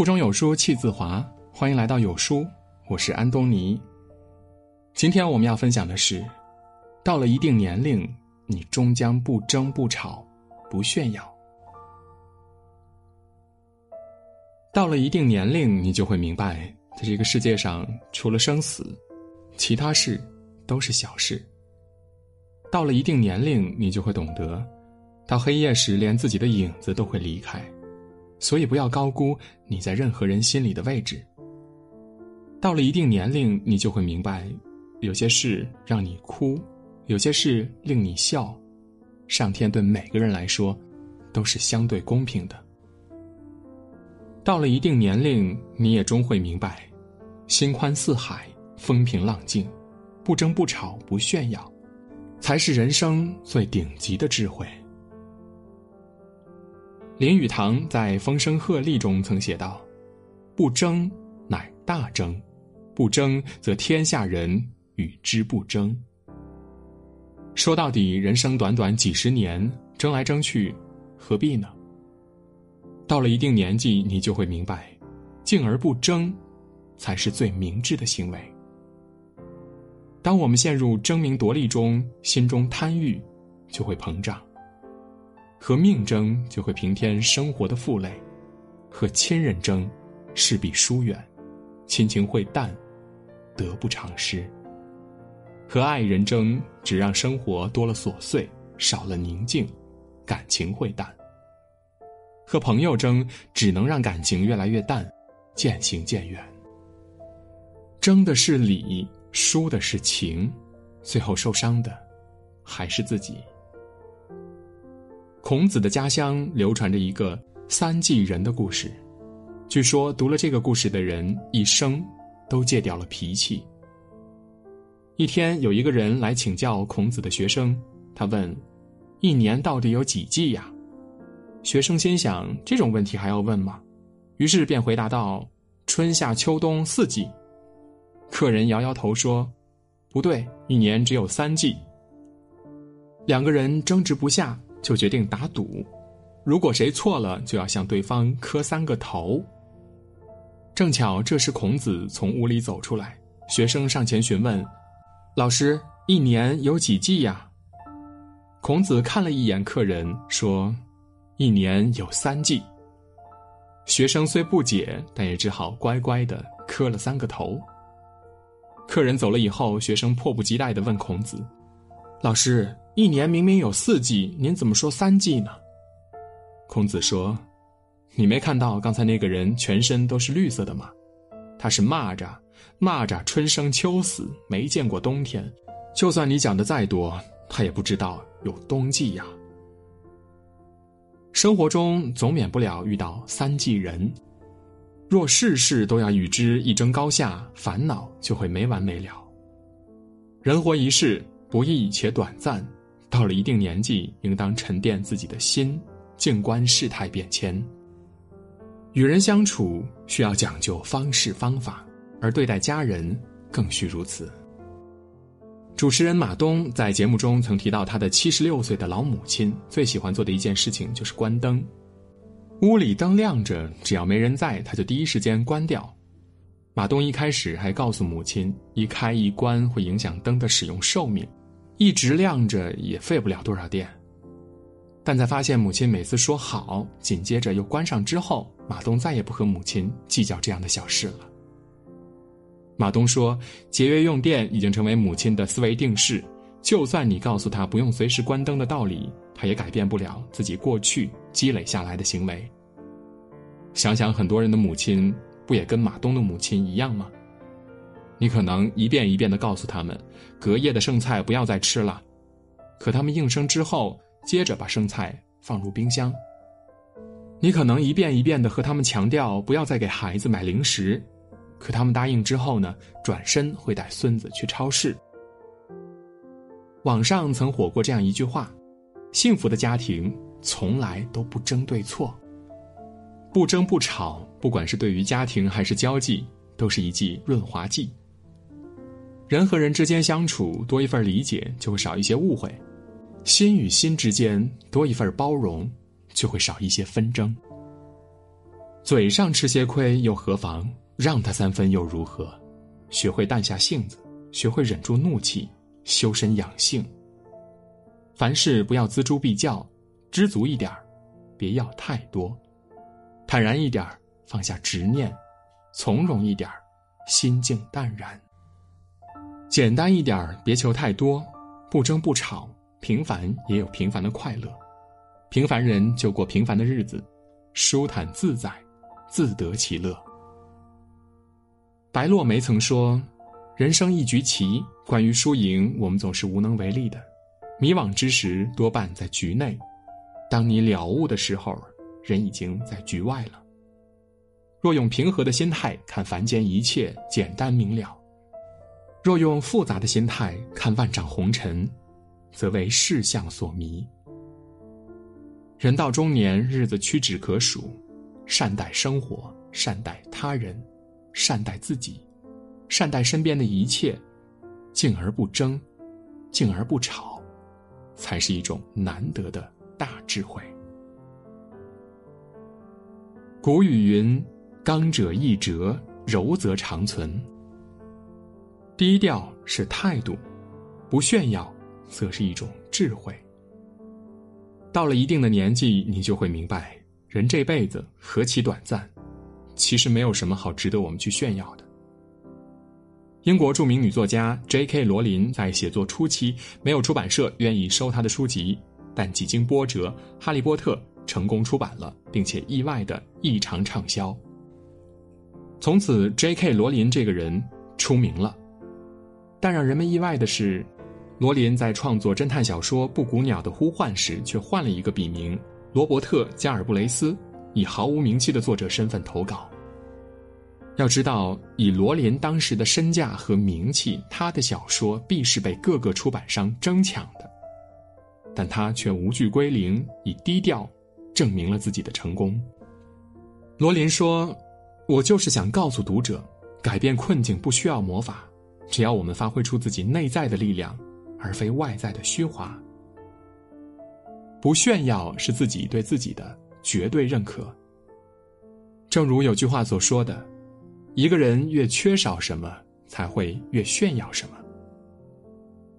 腹中有书气自华，欢迎来到有书，我是安东尼。今天我们要分享的是，到了一定年龄，你终将不争不吵，不炫耀。到了一定年龄，你就会明白，在这个世界上，除了生死，其他事都是小事。到了一定年龄，你就会懂得，到黑夜时，连自己的影子都会离开，所以不要高估你在任何人心里的位置。到了一定年龄，你就会明白，有些事让你哭，有些事令你笑，上天对每个人来说，都是相对公平的。到了一定年龄，你也终会明白，心宽似海，风平浪静，不争不吵，不炫耀。才是人生最顶级的智慧。林语堂在《风声鹤唳》中曾写道：“不争，乃大争；不争，则天下人与之不争。”说到底，人生短短几十年，争来争去，何必呢？到了一定年纪，你就会明白，静而不争，才是最明智的行为。当我们陷入争名夺利中，心中贪欲就会膨胀；和命争就会平添生活的负累；和亲人争，势必疏远，亲情会淡，得不偿失；和爱人争，只让生活多了琐碎，少了宁静，感情会淡；和朋友争，只能让感情越来越淡，渐行渐远。争的是理。输的是情，最后受伤的还是自己。孔子的家乡流传着一个三季人的故事，据说读了这个故事的人一生都戒掉了脾气。一天，有一个人来请教孔子的学生，他问：“一年到底有几季呀？”学生心想：这种问题还要问吗？于是便回答道：“春夏秋冬四季。”客人摇摇头说：“不对，一年只有三季。”两个人争执不下，就决定打赌，如果谁错了，就要向对方磕三个头。正巧这时孔子从屋里走出来，学生上前询问：“老师，一年有几季呀？”孔子看了一眼客人，说：“一年有三季。”学生虽不解，但也只好乖乖的磕了三个头。客人走了以后，学生迫不及待的问孔子：“老师，一年明明有四季，您怎么说三季呢？”孔子说：“你没看到刚才那个人全身都是绿色的吗？他是蚂蚱，蚂蚱春生秋死，没见过冬天。就算你讲的再多，他也不知道有冬季呀。生活中总免不了遇到三季人。”若事事都要与之一争高下，烦恼就会没完没了。人活一世，不易且短暂，到了一定年纪，应当沉淀自己的心，静观事态变迁。与人相处需要讲究方式方法，而对待家人更需如此。主持人马东在节目中曾提到，他的七十六岁的老母亲最喜欢做的一件事情就是关灯。屋里灯亮着，只要没人在，他就第一时间关掉。马东一开始还告诉母亲，一开一关会影响灯的使用寿命，一直亮着也费不了多少电。但在发现母亲每次说好，紧接着又关上之后，马东再也不和母亲计较这样的小事了。马东说，节约用电已经成为母亲的思维定式，就算你告诉他不用随时关灯的道理。他也改变不了自己过去积累下来的行为。想想很多人的母亲，不也跟马东的母亲一样吗？你可能一遍一遍的告诉他们，隔夜的剩菜不要再吃了，可他们应声之后，接着把剩菜放入冰箱。你可能一遍一遍的和他们强调不要再给孩子买零食，可他们答应之后呢，转身会带孙子去超市。网上曾火过这样一句话。幸福的家庭从来都不争对错，不争不吵，不管是对于家庭还是交际，都是一剂润滑剂。人和人之间相处，多一份理解，就会少一些误会；心与心之间多一份包容，就会少一些纷争。嘴上吃些亏又何妨？让他三分又如何？学会淡下性子，学会忍住怒气，修身养性。凡事不要锱铢必较，知足一点儿别要太多；坦然一点儿放下执念；从容一点儿心境淡然。简单一点儿别求太多，不争不吵，平凡也有平凡的快乐。平凡人就过平凡的日子，舒坦自在，自得其乐。白落梅曾说：“人生一局棋，关于输赢，我们总是无能为力的。”迷惘之时，多半在局内；当你了悟的时候，人已经在局外了。若用平和的心态看凡间一切，简单明了；若用复杂的心态看万丈红尘，则为世相所迷。人到中年，日子屈指可数，善待生活，善待他人，善待自己，善待身边的一切，静而不争，静而不吵。才是一种难得的大智慧。古语云：“刚者易折，柔则长存。”低调是态度，不炫耀则是一种智慧。到了一定的年纪，你就会明白，人这辈子何其短暂，其实没有什么好值得我们去炫耀的。英国著名女作家 J.K. 罗琳在写作初期，没有出版社愿意收她的书籍，但几经波折，《哈利波特》成功出版了，并且意外的异常畅销。从此，J.K. 罗琳这个人出名了。但让人们意外的是，罗琳在创作侦探小说《布谷鸟的呼唤》时，却换了一个笔名罗伯特·加尔布雷斯，以毫无名气的作者身份投稿。要知道，以罗琳当时的身价和名气，他的小说必是被各个出版商争抢的。但他却无惧归零，以低调证明了自己的成功。罗琳说：“我就是想告诉读者，改变困境不需要魔法，只要我们发挥出自己内在的力量，而非外在的虚华。不炫耀是自己对自己的绝对认可。正如有句话所说的。”一个人越缺少什么，才会越炫耀什么。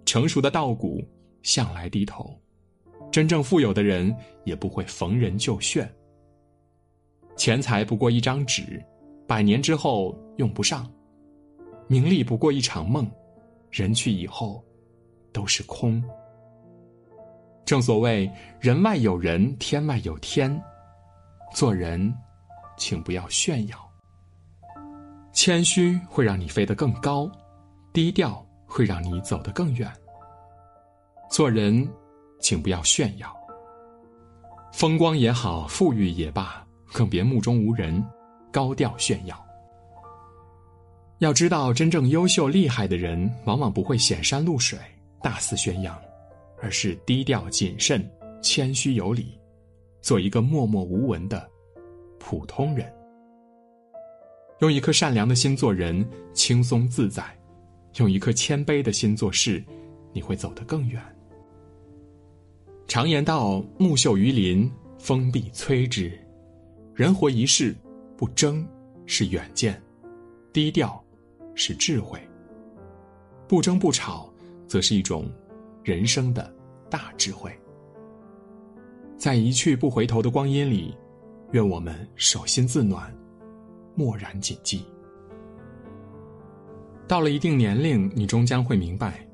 成熟的稻谷向来低头，真正富有的人也不会逢人就炫。钱财不过一张纸，百年之后用不上；名利不过一场梦，人去以后都是空。正所谓人外有人，天外有天。做人，请不要炫耀。谦虚会让你飞得更高，低调会让你走得更远。做人，请不要炫耀。风光也好，富裕也罢，更别目中无人，高调炫耀。要知道，真正优秀厉害的人，往往不会显山露水、大肆宣扬，而是低调谨慎、谦虚有礼，做一个默默无闻的普通人。用一颗善良的心做人，轻松自在；用一颗谦卑的心做事，你会走得更远。常言道：“木秀于林，风必摧之。”人活一世，不争是远见，低调是智慧，不争不吵，则是一种人生的大智慧。在一去不回头的光阴里，愿我们手心自暖。默然谨记。到了一定年龄，你终将会明白，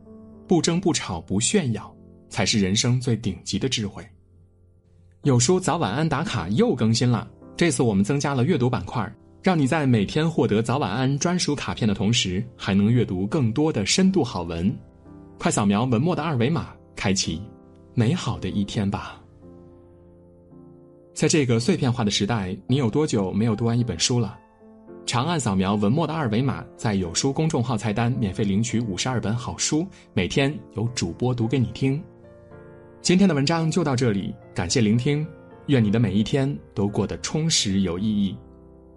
不争不吵不炫耀，才是人生最顶级的智慧。有书早晚安打卡又更新了，这次我们增加了阅读板块，让你在每天获得早晚安专属卡片的同时，还能阅读更多的深度好文。快扫描文末的二维码，开启美好的一天吧。在这个碎片化的时代，你有多久没有读完一本书了？长按扫描文末的二维码，在有书公众号菜单免费领取五十二本好书，每天有主播读给你听。今天的文章就到这里，感谢聆听，愿你的每一天都过得充实有意义。